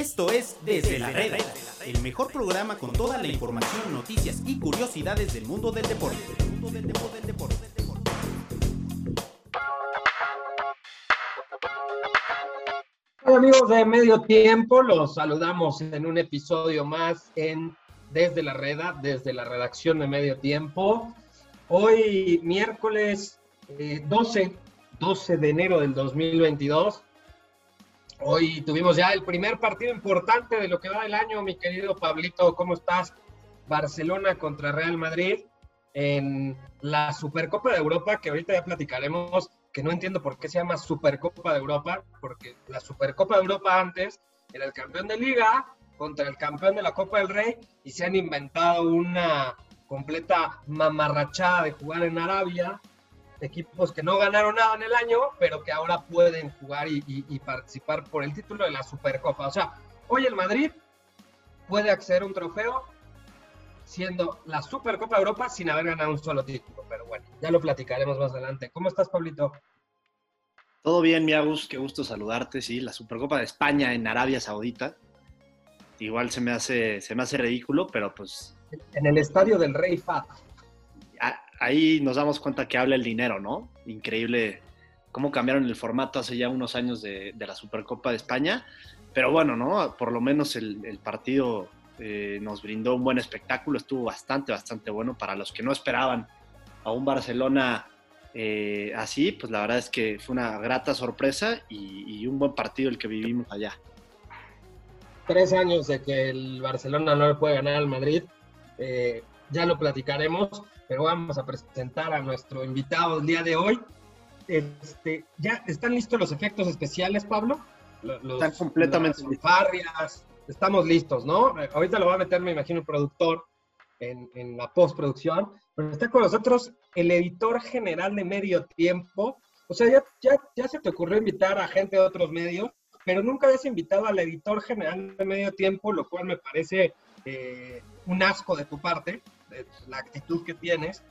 Esto es Desde la Reda, el mejor programa con toda la información, noticias y curiosidades del mundo del deporte. Hola amigos de Medio Tiempo, los saludamos en un episodio más en Desde la Reda, desde la redacción de Medio Tiempo. Hoy miércoles 12, eh, 12 de enero del 2022. Hoy tuvimos ya el primer partido importante de lo que va del año, mi querido Pablito, ¿cómo estás? Barcelona contra Real Madrid en la Supercopa de Europa, que ahorita ya platicaremos, que no entiendo por qué se llama Supercopa de Europa, porque la Supercopa de Europa antes era el campeón de liga contra el campeón de la Copa del Rey y se han inventado una completa mamarrachada de jugar en Arabia equipos que no ganaron nada en el año, pero que ahora pueden jugar y, participar por el título de la Supercopa. O sea, hoy el Madrid puede acceder a un trofeo siendo la Supercopa de Europa sin haber ganado un solo título. Pero bueno, ya lo platicaremos más adelante. ¿Cómo estás, Pablito? Todo bien, mi Agus, qué gusto saludarte. Sí, la Supercopa de España en Arabia Saudita. Igual se me hace, se me hace ridículo, pero pues. En el estadio del Rey Fat ahí nos damos cuenta que habla el dinero, ¿no? Increíble cómo cambiaron el formato hace ya unos años de, la Supercopa de España. Pero bueno, ¿no? Por lo menos el, partido eh, nos brindó un buen espectáculo, estuvo bastante, bastante bueno para los que no esperaban a un Barcelona eh, así, pues la verdad es que fue una grata sorpresa y, un buen partido el que vivimos allá. Tres años de que el Barcelona no le puede ganar al Madrid, eh, ya lo platicaremos pero vamos a presentar a nuestro invitado el día de hoy. Este, ¿Ya están listos los efectos especiales, Pablo? están completamente listos. Estamos listos, ¿no? Ahorita lo va a meter, me imagino, el productor en, en la postproducción. Pero está con nosotros el editor general de Medio Tiempo. O sea, ya, ya, ya se te ocurrió invitar a gente de otros medios, pero nunca habías invitado al editor general de Medio Tiempo, lo cual me parece eh, un asco de tu parte la actitud que tienes.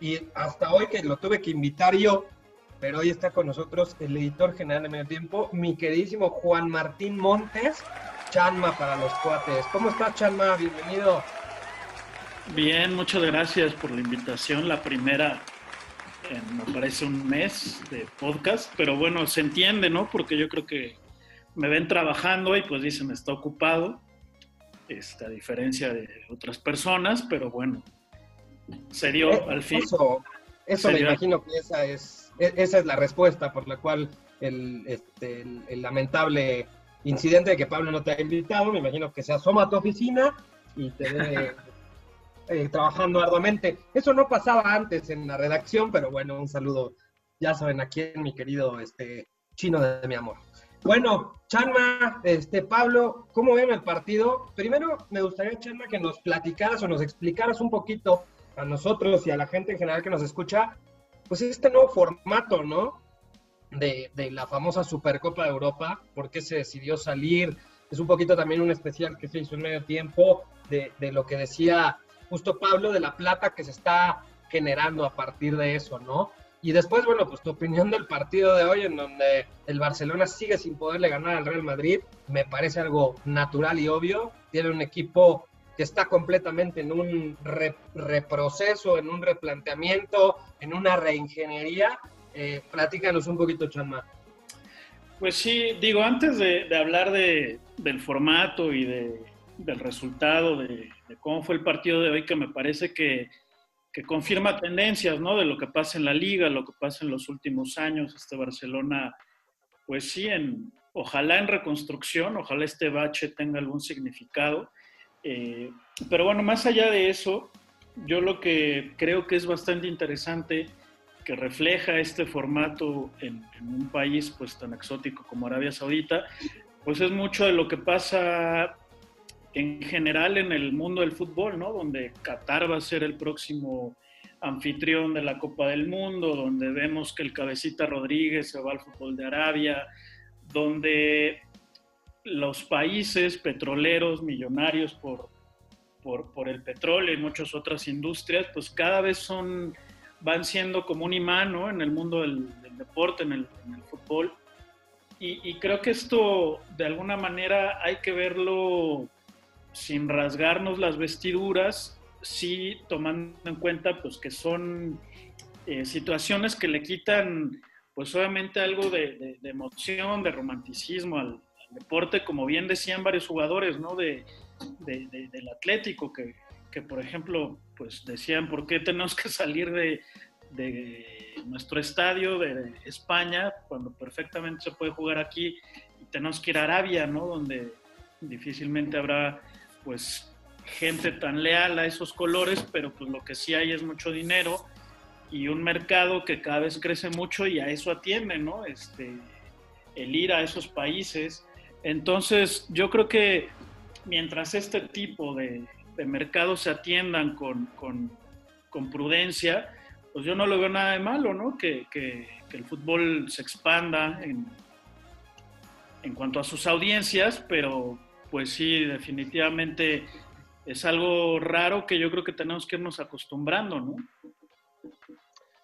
Y hasta hoy que lo tuve que invitar yo, pero hoy está con nosotros el editor general de Medio Tiempo, mi queridísimo Juan Martín Montes, Chanma para los cuates. ¿Cómo estás, Chanma? Bienvenido. Bien, muchas gracias por la invitación. La primera, me parece un mes de podcast, pero bueno, se entiende, ¿no? Porque yo creo que me ven trabajando y pues dicen, está ocupado. Este, a diferencia de otras personas, pero bueno, se dio eh, al fin. Eso, me imagino que esa es, e, esa es la respuesta por la cual el, este, el, lamentable incidente de que Pablo no te ha invitado, me imagino que se asoma a tu oficina y te ve eh, trabajando arduamente. Eso no pasaba antes en la redacción, pero bueno, un saludo, ya saben a quién, mi querido este, chino de mi amor. Bueno, Chanma, este, Pablo, ¿cómo ven el partido? Primero, me gustaría, Chanma, que nos platicaras o nos explicaras un poquito a nosotros y a la gente en general que nos escucha, pues este nuevo formato, ¿no? De, la famosa Supercopa de Europa, por qué se decidió salir. Es un poquito también un especial que se hizo en medio tiempo de, de lo que decía justo Pablo, de la plata que se está generando a partir de eso, ¿no? Y después, bueno, pues tu opinión del partido de hoy, en donde el Barcelona sigue sin poderle ganar al Real Madrid, me parece algo natural y obvio. Tiene un equipo que está completamente en un reproceso, en un replanteamiento, en una reingeniería. Eh, platícanos un poquito, Chanma. Pues sí, digo, antes de, hablar de, del formato y de, del resultado, de, cómo fue el partido de hoy, que me parece que que confirma tendencias, ¿no? De lo que pasa en la liga, lo que pasa en los últimos años. Este Barcelona, pues sí, en, ojalá en reconstrucción, ojalá este bache tenga algún significado. Eh, pero bueno, más allá de eso, yo lo que creo que es bastante interesante, que refleja este formato en, en un país pues tan exótico como Arabia Saudita, pues es mucho de lo que pasa en general en el mundo del fútbol, ¿no? Donde Qatar va a ser el próximo anfitrión de la Copa del Mundo, donde vemos que el cabecita Rodríguez se va al fútbol de Arabia, donde los países petroleros millonarios por, por, el petróleo y muchas otras industrias, pues cada vez son, van siendo como un imán ¿no? en el mundo del, deporte, en el, en el fútbol y, creo que esto de alguna manera hay que verlo sin rasgarnos las vestiduras, sí tomando en cuenta pues que son eh, situaciones que le quitan pues obviamente algo de, emoción, de romanticismo al, deporte, como bien decían varios jugadores, ¿no? De, del Atlético, que, que, por ejemplo, pues decían, ¿por qué tenemos que salir de, nuestro estadio de España cuando perfectamente se puede jugar aquí y tenemos que ir a Arabia, ¿no? Donde difícilmente habrá, pues, gente tan leal a esos colores, pero pues lo que sí hay es mucho dinero y un mercado que cada vez crece mucho y a eso atiende, ¿no? Este, el ir a esos países. Entonces, yo creo que mientras este tipo de, de mercados se atiendan con, con, prudencia, pues yo no lo veo nada de malo, ¿no? Que, que, que, el fútbol se expanda en, en cuanto a sus audiencias, pero pues sí, definitivamente es algo raro que yo creo que tenemos que irnos acostumbrando, ¿no?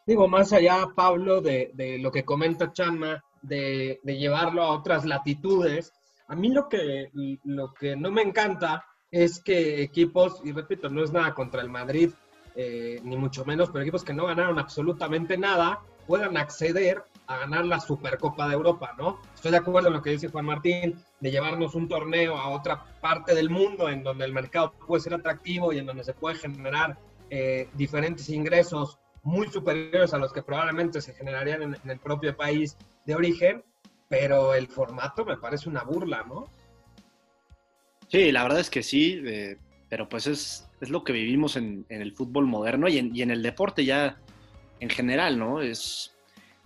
Digo, más allá, Pablo, de, de lo que comenta Chanma, de, de, llevarlo a otras latitudes, a mí lo que, lo que no me encanta es que equipos, y repito, no es nada contra el Madrid, eh, ni mucho menos, pero equipos que no ganaron absolutamente nada, puedan acceder a ganar la Supercopa de Europa, ¿no? Estoy de acuerdo en lo que dice Juan Martín, de llevarnos un torneo a otra parte del mundo en donde el mercado puede ser atractivo y en donde se puede generar eh, diferentes ingresos muy superiores a los que probablemente se generarían en, el propio país de origen, pero el formato me parece una burla, ¿no? Sí, la verdad es que sí, eh, pero pues es, es, lo que vivimos en, el fútbol moderno y en, el deporte ya en general, ¿no? Es,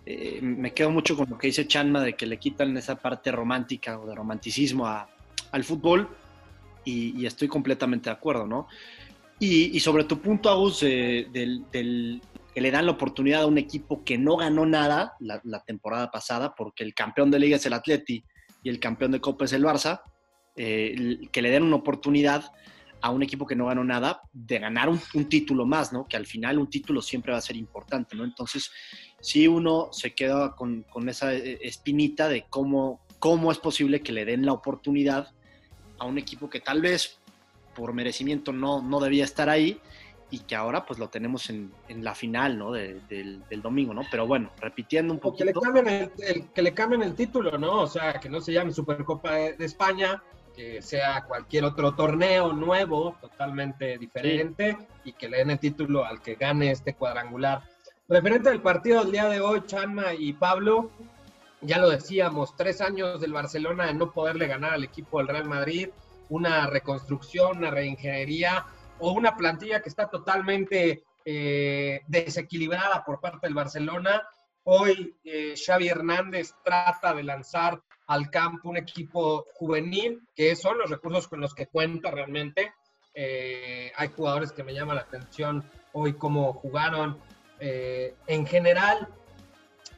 eh, me quedo mucho con lo que dice Chanma de que le quitan esa parte romántica o de romanticismo a, al fútbol y, y, estoy completamente de acuerdo, ¿no? Y, y sobre tu punto, Agus, del, del, que le dan la oportunidad a un equipo que no ganó nada la, la temporada pasada, porque el campeón de liga es el Atleti y el campeón de Copa es el Barça, eh, que le den una oportunidad a un equipo que no ganó nada de ganar un, un, título más, ¿no? Que al final un título siempre va a ser importante, ¿no? Entonces, si uno se queda con, con esa eh, espinita de cómo, cómo es posible que le den la oportunidad a un equipo que tal vez por merecimiento no, no debía estar ahí y que ahora pues lo tenemos en, en la final, ¿no? De, del, del, domingo, ¿no? Pero bueno, repitiendo un poquito. Que le, cambien el, el, que le cambien el título, ¿no? O sea, que no se llame Supercopa de, de España, que sea cualquier otro torneo nuevo, totalmente diferente, sí. y que le den el título al que gane este cuadrangular. Referente al partido del día de hoy, Chanma y Pablo, ya lo decíamos, tres años del Barcelona de no poderle ganar al equipo del Real Madrid, una reconstrucción, una reingeniería o una plantilla que está totalmente eh, desequilibrada por parte del Barcelona. Hoy eh, Xavi Hernández trata de lanzar al campo un equipo juvenil, que son los recursos con los que cuenta realmente. Eh, hay jugadores que me llaman la atención hoy cómo jugaron. Eh, en general,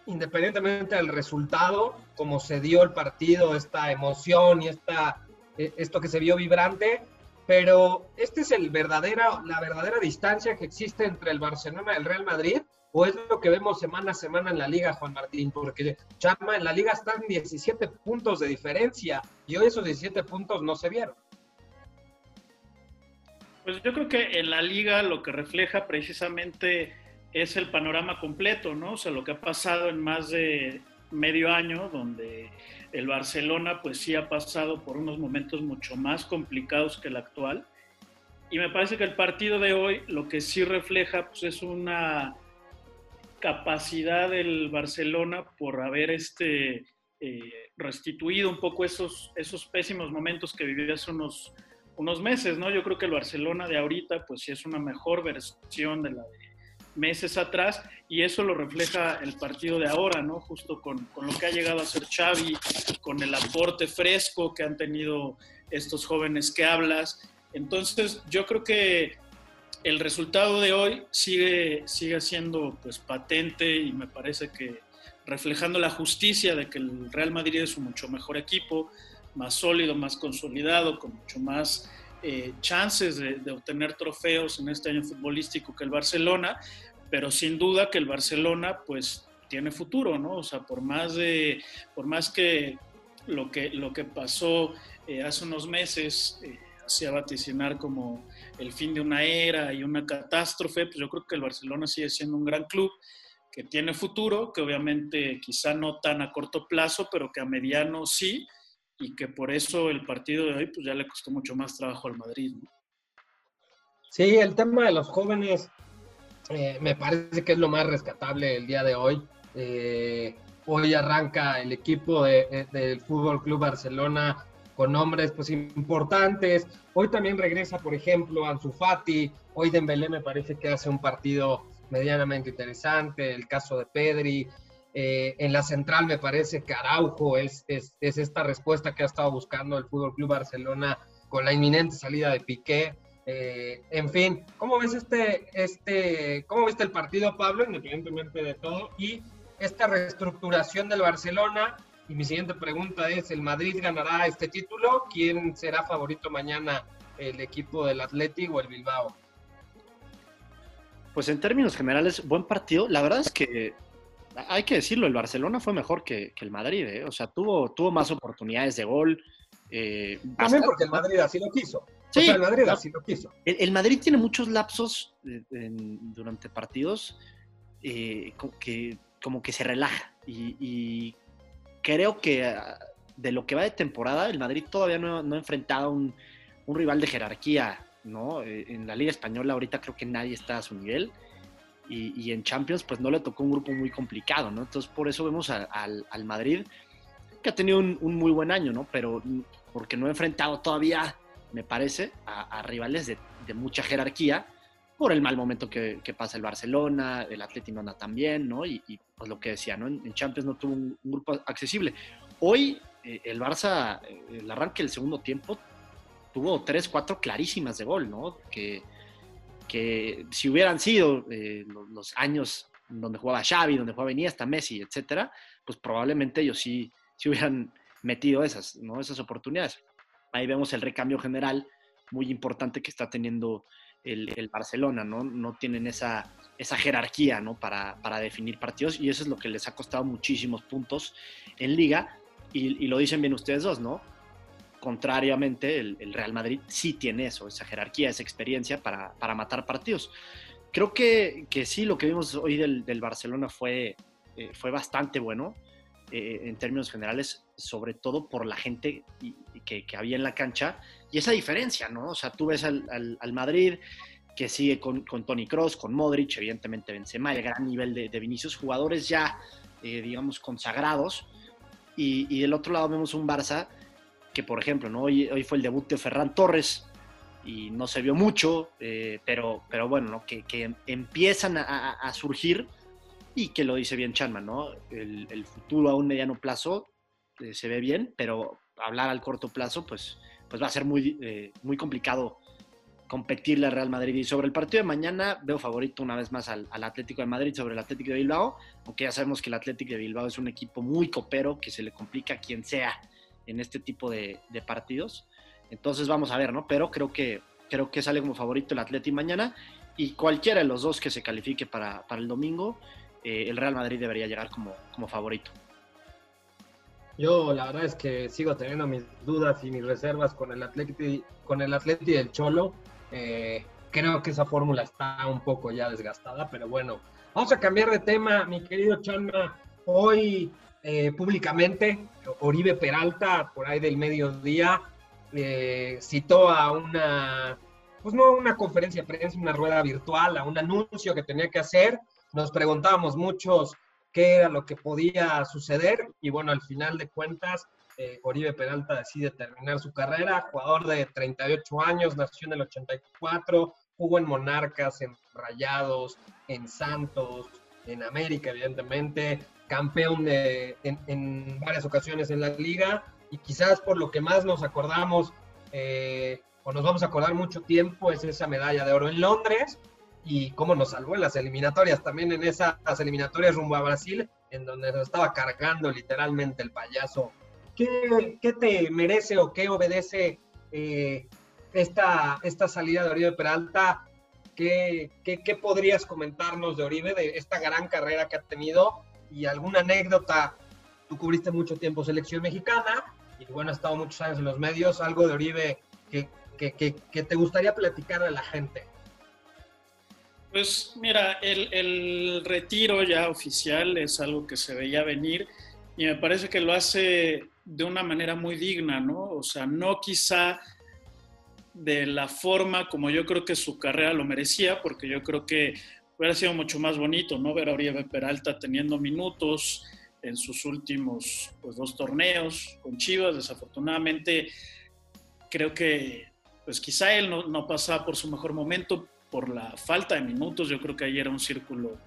independientemente del resultado, como se dio el partido, esta emoción y esta, eh, esto que se vio vibrante, pero este es el verdadera, la verdadera distancia que existe entre el Barcelona y el Real Madrid o es lo que vemos semana a semana en la liga, Juan Martín, porque Chama en la liga están 17 puntos de diferencia y hoy esos 17 puntos no se vieron. Pues yo creo que en la liga lo que refleja precisamente es el panorama completo, ¿no? O sea, lo que ha pasado en más de medio año, donde el Barcelona pues sí ha pasado por unos momentos mucho más complicados que el actual. Y me parece que el partido de hoy lo que sí refleja pues es una capacidad del Barcelona por haber este, eh, restituido un poco esos, esos pésimos momentos que vivió hace unos, unos meses, ¿no? Yo creo que el Barcelona de ahorita, pues sí es una mejor versión de la meses atrás y eso lo refleja el partido de ahora, ¿no? Justo con, con lo que ha llegado a ser Xavi, con el aporte fresco que han tenido estos jóvenes que hablas. Entonces, yo creo que el resultado de hoy sigue, sigue siendo pues patente y me parece que reflejando la justicia de que el Real Madrid es un mucho mejor equipo, más sólido, más consolidado, con mucho más eh, chances de, de, obtener trofeos en este año futbolístico que el Barcelona, pero sin duda que el Barcelona pues tiene futuro, ¿no? O sea, por más, de, por más que lo que, lo que pasó eh, hace unos meses eh, hacía vaticinar como el fin de una era y una catástrofe, pues yo creo que el Barcelona sigue siendo un gran club que tiene futuro, que obviamente quizá no tan a corto plazo, pero que a mediano sí, y que por eso el partido de hoy pues ya le costó mucho más trabajo al Madrid. Sí, el tema de los jóvenes eh, me parece que es lo más rescatable el día de hoy. Eh, hoy arranca el equipo de, del Fútbol Club Barcelona con nombres pues importantes. Hoy también regresa, por ejemplo, Ansu Fati. Hoy Dembélé me parece que hace un partido medianamente interesante. El caso de Pedri. En la central me parece que Araujo es, es, es, esta respuesta que ha estado buscando el Fútbol Club Barcelona con la inminente salida de Piqué. Eh, en fin, ¿cómo ves este, este, cómo viste el partido, Pablo, independientemente de todo? Y esta reestructuración del Barcelona. Y mi siguiente pregunta es, ¿el Madrid ganará este título? ¿Quién será favorito mañana, el equipo del Atlético o el Bilbao? Pues en términos generales, buen partido. La verdad es que hay que decirlo, el Barcelona fue mejor que, el Madrid, ¿eh? o sea, tuvo, tuvo más oportunidades de gol. Eh, También porque el Madrid así lo quiso. Sí, el Madrid así lo quiso. El, Madrid tiene muchos lapsos durante partidos eh, que como que se relaja y, creo que ah, de lo que va de temporada, el Madrid todavía no, ha enfrentado un, un rival de jerarquía, ¿no? Eh, en la Liga Española ahorita creo que nadie está a su nivel y, en Champions pues no le tocó un grupo muy complicado, ¿no? Entonces por eso vemos al, Madrid que ha tenido un, muy buen año, ¿no? Pero porque no ha enfrentado todavía me parece, a, rivales de, mucha jerarquía por el mal momento que, pasa el Barcelona, el Atlético no también, ¿no? Y, pues lo que decía, ¿no? En, Champions no tuvo un, grupo accesible. Hoy eh, el Barça, eh, el arranque del segundo tiempo, tuvo tres, cuatro clarísimas de gol, ¿no? Que, que si hubieran sido eh, los, años donde jugaba Xavi, donde jugaba hasta Messi, etcétera, pues probablemente ellos sí, sí hubieran metido esas, ¿no? Esas oportunidades. Ahí vemos el recambio general muy importante que está teniendo el, Barcelona, ¿no? No tienen esa, esa jerarquía, ¿no? Para, para, definir partidos y eso es lo que les ha costado muchísimos puntos en liga y, lo dicen bien ustedes dos, ¿no? Contrariamente, el, Real Madrid sí tiene eso, esa jerarquía, esa experiencia para, para matar partidos. Creo que, que, sí, lo que vimos hoy del, del Barcelona fue, eh, fue bastante bueno. Eh, en términos generales, sobre todo por la gente que, había en la cancha y esa diferencia, ¿no? O sea, tú ves al, Madrid que sigue con, Tony Cross, con Modric, evidentemente Benzema, el gran nivel de, Vinicius, jugadores ya, eh, digamos, consagrados. Y, del otro lado vemos un Barça que, por ejemplo, ¿no? hoy, hoy fue el debut de Ferran Torres y no se vio mucho, eh, pero, pero bueno, ¿no? que, empiezan a surgir y que lo dice bien Chanman, ¿no? El, futuro a un mediano plazo eh, se ve bien, pero hablar al corto plazo, pues, pues va a ser muy, eh, muy complicado competirle al Real Madrid. Y sobre el partido de mañana, veo favorito una vez más al, Atlético de Madrid sobre el Atlético de Bilbao, aunque ya sabemos que el Atlético de Bilbao es un equipo muy copero, que se le complica a quien sea en este tipo de, partidos. Entonces vamos a ver, ¿no? Pero creo que, creo que sale como favorito el Atlético mañana y cualquiera de los dos que se califique para, para el domingo eh, el Real Madrid debería llegar como, como favorito. Yo la verdad es que sigo teniendo mis dudas y mis reservas con el Atleti, con el Atleti del Cholo. Eh, creo que esa fórmula está un poco ya desgastada, pero bueno, vamos a cambiar de tema, mi querido Chanma. Hoy eh, públicamente Oribe Peralta, por ahí del mediodía, citó a una, pues no una conferencia de prensa, una rueda virtual, a un anuncio que tenía que hacer. Nos preguntábamos muchos qué era lo que podía suceder y bueno, al final de cuentas, eh, Oribe Peralta decide terminar su carrera, jugador de 38 años, nació en el 84, jugó en Monarcas, en Rayados, en Santos, en América, evidentemente, campeón en, varias ocasiones en la liga y quizás por lo que más nos acordamos eh, o nos vamos a acordar mucho tiempo es esa medalla de oro en Londres, y cómo nos salvó en las eliminatorias, también en esas eliminatorias rumbo a Brasil, en donde nos estaba cargando literalmente el payaso. ¿Qué, qué te merece o qué obedece eh, esta, esta salida de Oribe Peralta? ¿Qué, ¿Qué, qué, podrías comentarnos de Oribe, de esta gran carrera que ha tenido y alguna anécdota tú cubriste mucho tiempo selección mexicana y bueno, has estado muchos años en los medios, algo de Oribe que, que, que, te gustaría platicar a la gente. Pues mira, el, el, retiro ya oficial es algo que se veía venir y me parece que lo hace de una manera muy digna, ¿no? O sea, no quizá de la forma como yo creo que su carrera lo merecía, porque yo creo que hubiera sido mucho más bonito, ¿no? Ver a Oribe Peralta teniendo minutos en sus últimos pues, dos torneos con Chivas. Desafortunadamente, creo que pues quizá él no, no pasaba por su mejor momento por la falta de minutos. Yo creo que ahí era un círculo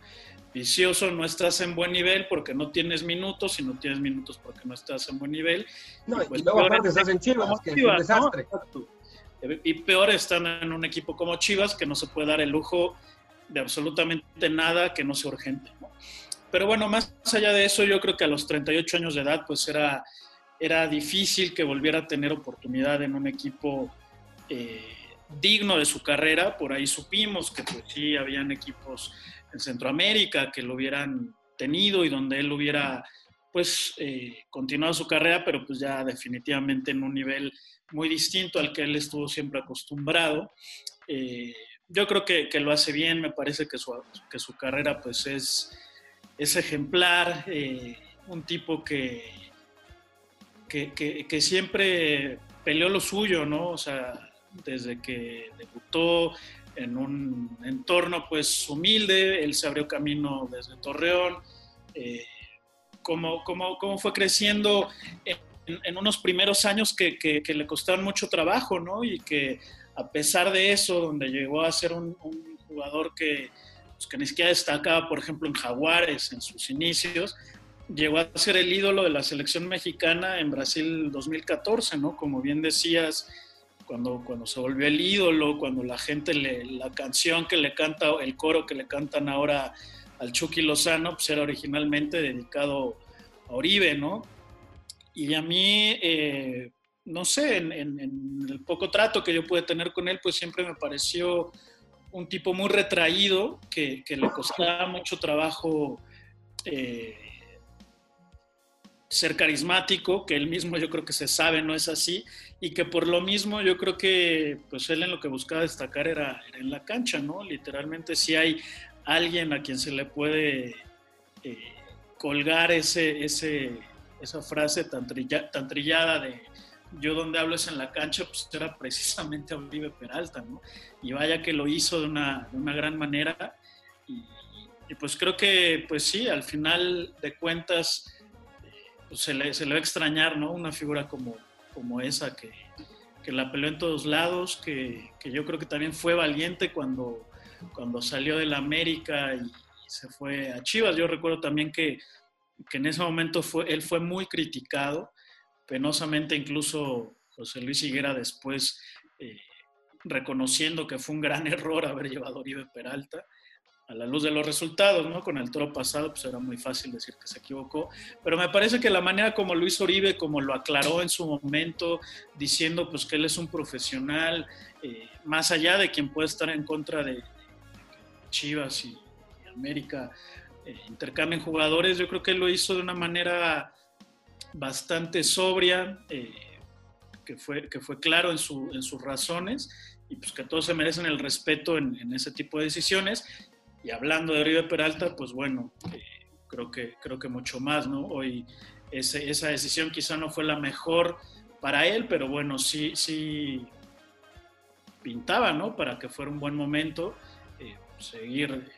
vicioso, no estás en buen nivel porque no tienes minutos y no tienes minutos porque no estás en buen nivel. No, y, pues luego aparte estás en Chivas, que es un desastre. Y peor están en un equipo como Chivas que no se puede dar el lujo de absolutamente nada que no sea urgente. Pero bueno, más allá de eso, yo creo que a los 38 años de edad, pues era, era difícil que volviera a tener oportunidad en un equipo eh, digno de su carrera. Por ahí supimos que pues sí, habían equipos en Centroamérica que lo hubieran tenido y donde él hubiera pues eh, continuado su carrera, pero pues ya definitivamente en un nivel muy distinto al que él estuvo siempre acostumbrado. Eh, yo creo que, lo hace bien, me parece que su, que su carrera pues es, es ejemplar, eh, un tipo que, que, siempre peleó lo suyo, ¿no? O sea, desde que debutó en un entorno pues humilde, él se abrió camino desde Torreón, eh, cómo, cómo, fue creciendo en, unos primeros años que, que, le costaron mucho trabajo, ¿no? Y que a pesar de eso, donde llegó a ser un, jugador que, pues, que ni siquiera destacaba, por ejemplo, en Jaguares en sus inicios, llegó a ser el ídolo de la selección mexicana en Brasil 2014, ¿no? Como bien decías, cuando, cuando se volvió el ídolo, cuando la gente, le, la canción que le canta, el coro que le cantan ahora al Chucky Lozano, pues era originalmente dedicado a Oribe, ¿no? Y a mí, eh, no sé, en, el poco trato que yo pude tener con él, pues siempre me pareció un tipo muy retraído, que, le costaba mucho trabajo eh, ser carismático, que él mismo yo creo que se sabe no es así, y que por lo mismo yo creo que pues él en lo que buscaba destacar era, en la cancha, ¿no? Literalmente si hay alguien a quien se le puede eh, colgar ese, esa frase tan, tan trillada de yo donde hablo es en la cancha, pues era precisamente Oribe Peralta, ¿no? Y vaya que lo hizo de una, de una gran manera. Y, pues creo que, pues sí, al final de cuentas, pues se, le, se le extrañar, ¿no? Una figura como, como esa que, que la peleó en todos lados, que, que, yo creo que también fue valiente cuando, cuando salió de la América y, se fue a Chivas. Yo recuerdo también que, que en ese momento fue, él fue muy criticado penosamente incluso José Luis Higuera después eh, reconociendo que fue un gran error haber llevado a Oribe Peralta. A la luz de los resultados, ¿no? Con el toro pasado, pues era muy fácil decir que se equivocó. Pero me parece que la manera como Luis Oribe, como lo aclaró en su momento, diciendo pues que él es un profesional, eh, más allá de quien puede estar en contra de, Chivas y, América, eh, intercambien jugadores, yo creo que él lo hizo de una manera bastante sobria, eh, que, fue, que fue claro en, su, en, sus razones y pues que todos se merecen el respeto en, ese tipo de decisiones. Y hablando de Oribe Peralta, pues bueno, eh, creo, que, creo que mucho más, ¿no? Hoy ese, esa decisión quizá no fue la mejor para él, pero bueno, sí, sí pintaba, ¿no? Para que fuera un buen momento, eh, seguir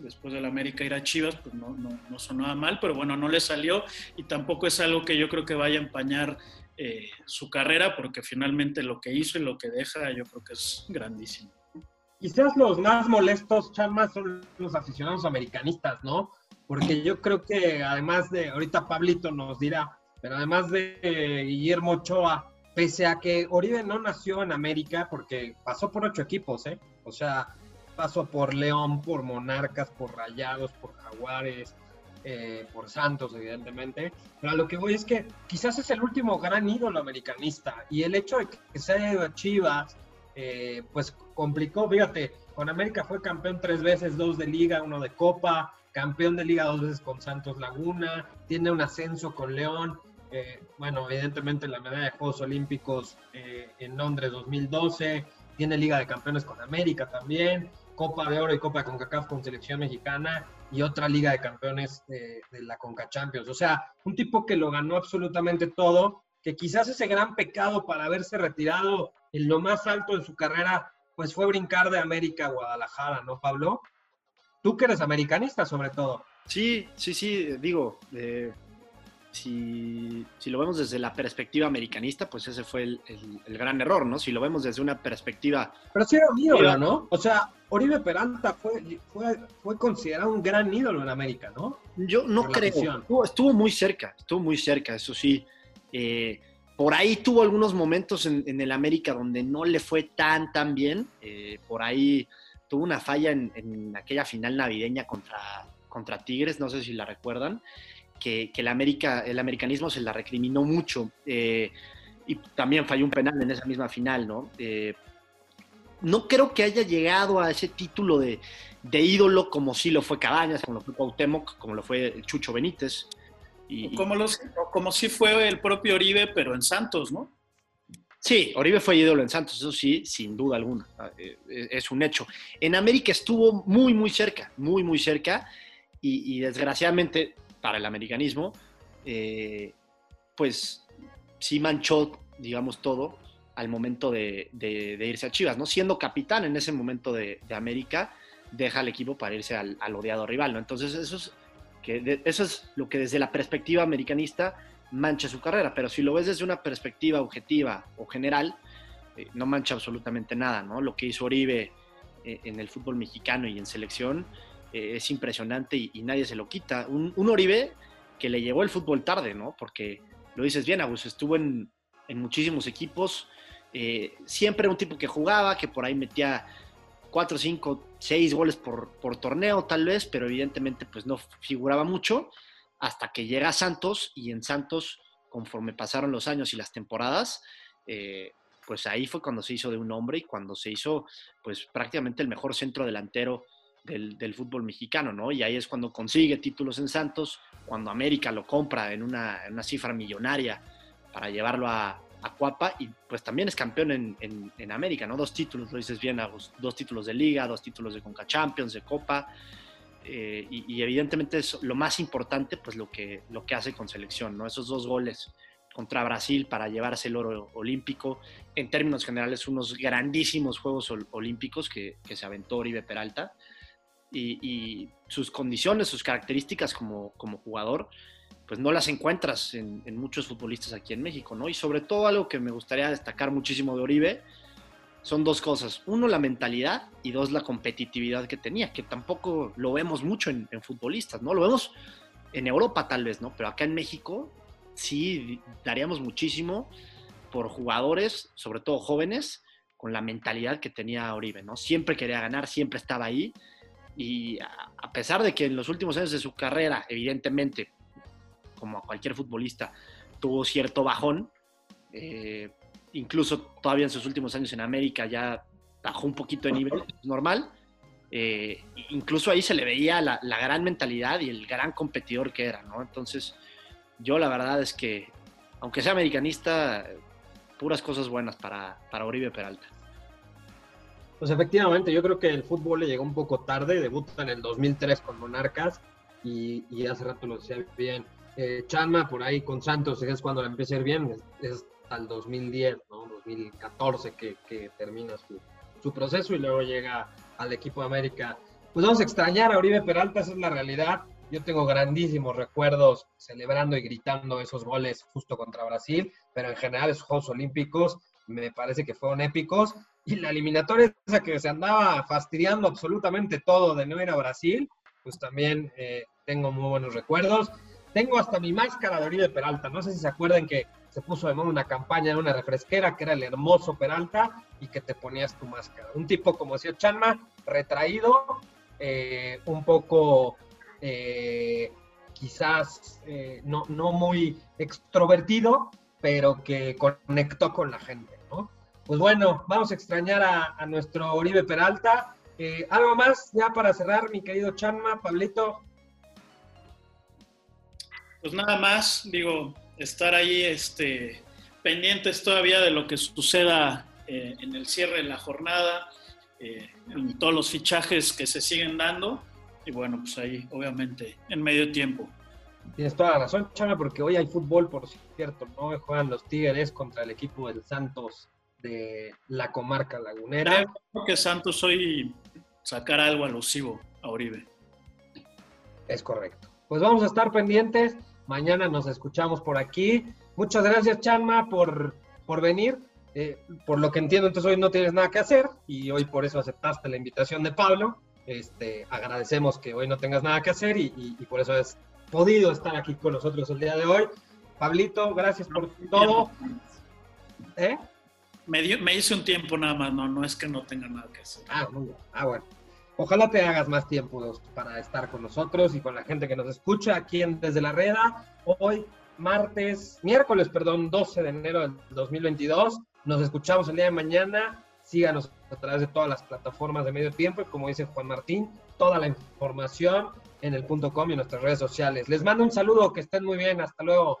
después del América ir a Chivas, pues no, no, no, sonaba mal, pero bueno, no le salió y tampoco es algo que yo creo que vaya a empañar eh, su carrera, porque finalmente lo que hizo y lo que deja yo creo que es grandísimo. Quizás los más molestos, Chama, son los aficionados americanistas, ¿no? Porque yo creo que además de, ahorita Pablito nos dirá, pero además de Guillermo Ochoa, pese a que Oribe no nació en América, porque pasó por ocho equipos, ¿eh? O sea, pasó por León, por Monarcas, por Rayados, por Jaguares, eh, por Santos, evidentemente. Pero a lo que voy es que quizás es el último gran ídolo americanista y el hecho de que se haya ido a Chivas, eh, pues complicó, fíjate, con América fue campeón tres veces, dos de liga, uno de copa, campeón de liga dos veces con Santos Laguna, tiene un ascenso con León, eh, bueno, evidentemente la medalla de Juegos Olímpicos eh, en Londres 2012, tiene Liga de Campeones con América también, Copa de Oro y Copa de CONCACAF con selección mexicana y otra Liga de Campeones de, la CONCA Champions. O sea, un tipo que lo ganó absolutamente todo, que quizás ese gran pecado para haberse retirado en lo más alto de su carrera, pues fue brincar de América a Guadalajara, ¿no, Pablo? Tú que eres americanista sobre todo. Sí, sí, sí, digo, eh, si, lo vemos desde la perspectiva americanista, pues ese fue el, gran error, ¿no? Si lo vemos desde una perspectiva... Pero sí era un ídolo, ¿no? O sea, Oribe Peralta fue, fue, considerado un gran ídolo en América, ¿no? Yo no creo. Estuvo, muy cerca, estuvo muy cerca, eso sí. Eh, por ahí tuvo algunos momentos en, el América donde no le fue tan, tan bien. Eh, por ahí tuvo una falla en, aquella final navideña contra, contra Tigres, no sé si la recuerdan que, el, América, el americanismo se la recriminó mucho eh, y también falló un penal en esa misma final, ¿no? Eh, no creo que haya llegado a ese título de, ídolo como sí lo fue Cabañas, como lo fue Cuauhtémoc, como lo fue Chucho Benítez. Y, como, los, como sí fue el propio Oribe, pero en Santos, ¿no? Sí, Oribe fue ídolo en Santos, eso sí, sin duda alguna, eh, es un hecho. En América estuvo muy, muy cerca, muy, muy cerca, y desgraciadamente para el americanismo, eh, pues sí manchó, digamos, todo al momento de, irse a Chivas, ¿no? Siendo capitán en ese momento de, América, deja al equipo para irse al, odiado rival. Entonces eso es, que eso es lo que desde la perspectiva americanista mancha su carrera, pero si lo ves desde una perspectiva objetiva o general, eh, no mancha absolutamente nada, ¿no? Lo que hizo Oribe eh, en el fútbol mexicano y en selección, eh, es impresionante y, nadie se lo quita. Un, Oribe que le llevó el fútbol tarde, ¿no? Porque lo dices bien, Agus, estuvo en, muchísimos equipos, eh, siempre un tipo que jugaba, que por ahí metía 4, 5, 6 goles por, torneo tal vez, pero evidentemente pues no figuraba mucho hasta que llega a Santos y en Santos, conforme pasaron los años y las temporadas, eh, pues ahí fue cuando se hizo de un hombre y cuando se hizo pues prácticamente el mejor centro delantero del, fútbol mexicano, ¿no? Y ahí es cuando consigue títulos en Santos, cuando América lo compra en una, cifra millonaria para llevarlo a, a, Cuapa y pues también es campeón en, América, ¿no? Dos títulos, lo dices bien, dos títulos de liga, dos títulos de Conca Champions, de Copa. Eh, y, evidentemente es lo más importante, pues lo que, lo que hace con selección, ¿no? Esos dos goles contra Brasil para llevarse el oro olímpico. En términos generales, unos grandísimos Juegos Olímpicos que, que se aventó Oribe Peralta y, sus condiciones, sus características como, como jugador, pues no las encuentras en, muchos futbolistas aquí en México, ¿no? Y sobre todo algo que me gustaría destacar muchísimo de Oribe son dos cosas. Uno, la mentalidad y dos, la competitividad que tenía, que tampoco lo vemos mucho en, futbolistas, ¿no? Lo vemos en Europa tal vez, ¿no? Pero acá en México sí daríamos muchísimo por jugadores, sobre todo jóvenes, con la mentalidad que tenía Oribe, ¿no? Siempre quería ganar, siempre estaba ahí y a pesar de que en los últimos años de su carrera, evidentemente, como a cualquier futbolista, tuvo cierto bajón, eh, incluso todavía en sus últimos años en América ya bajó un poquito de nivel normal. Eh, incluso ahí se le veía la, gran mentalidad y el gran competidor que era, ¿no? Entonces, yo la verdad es que, aunque sea americanista, puras cosas buenas para, para Oribe Peralta. Pues efectivamente, yo creo que el fútbol le llegó un poco tarde, debuta en el 2003 con Monarcas y, hace rato lo decía bien. Eh, por ahí con Santos es cuando le empieza a ir bien, es, hasta el 2010, ¿no? 2014 que, que termina su, su, proceso y luego llega al equipo de América. Pues vamos a extrañar a Oribe Peralta, esa es la realidad. Yo tengo grandísimos recuerdos celebrando y gritando esos goles justo contra Brasil, pero en general esos Juegos Olímpicos me parece que fueron épicos y la eliminatoria esa que se andaba fastidiando absolutamente todo de no ir a Brasil, pues también eh, tengo muy buenos recuerdos. Tengo hasta mi máscara de Oribe Peralta. No sé si se acuerdan que se puso de moda una campaña de una refresquera que era el hermoso Peralta y que te ponías tu máscara. Un tipo, como decía Chanma, retraído, eh, un poco eh, quizás no, no muy extrovertido, pero que conectó con la gente pues bueno, vamos a extrañar a, nuestro Oribe Peralta. Eh, ¿Algo más ya para cerrar, mi querido Chanma, Pablito? pues nada más, digo, estar ahí este, pendientes todavía de lo que suceda eh, en el cierre de la jornada, eh, en todos los fichajes que se siguen dando. Y bueno, pues ahí, obviamente, en medio tiempo. Tienes toda la razón, Chama, porque hoy hay fútbol, por cierto, ¿no? Juegan los Tigres contra el equipo del Santos de la comarca lagunera. Creo que Santos hoy sacar algo alusivo a Oribe. Es correcto. Pues vamos a estar pendientes. Mañana nos escuchamos por aquí. Muchas gracias, Chanma, por, por venir. Eh, por lo que entiendo, entonces hoy no tienes nada que hacer y hoy por eso aceptaste la invitación de Pablo. Este, agradecemos que hoy no tengas nada que hacer y, y, por eso has podido estar aquí con nosotros el día de hoy. Pablito, gracias por todo. ¿Eh? Me, me, hice un tiempo nada más, no, no es que no tenga nada que hacer. Ah. Ah, bueno. Ojalá te hagas más tiempo para estar con nosotros y con la gente que nos escucha aquí en Desde la Reda. Hoy, martes, miércoles, perdón, 12 de enero del 2022. Nos escuchamos el día de mañana. Síganos a través de todas las plataformas de medio tiempo y como dice Juan Martín, toda la información en el punto com y en nuestras redes sociales. Les mando un saludo, que estén muy bien. Hasta luego.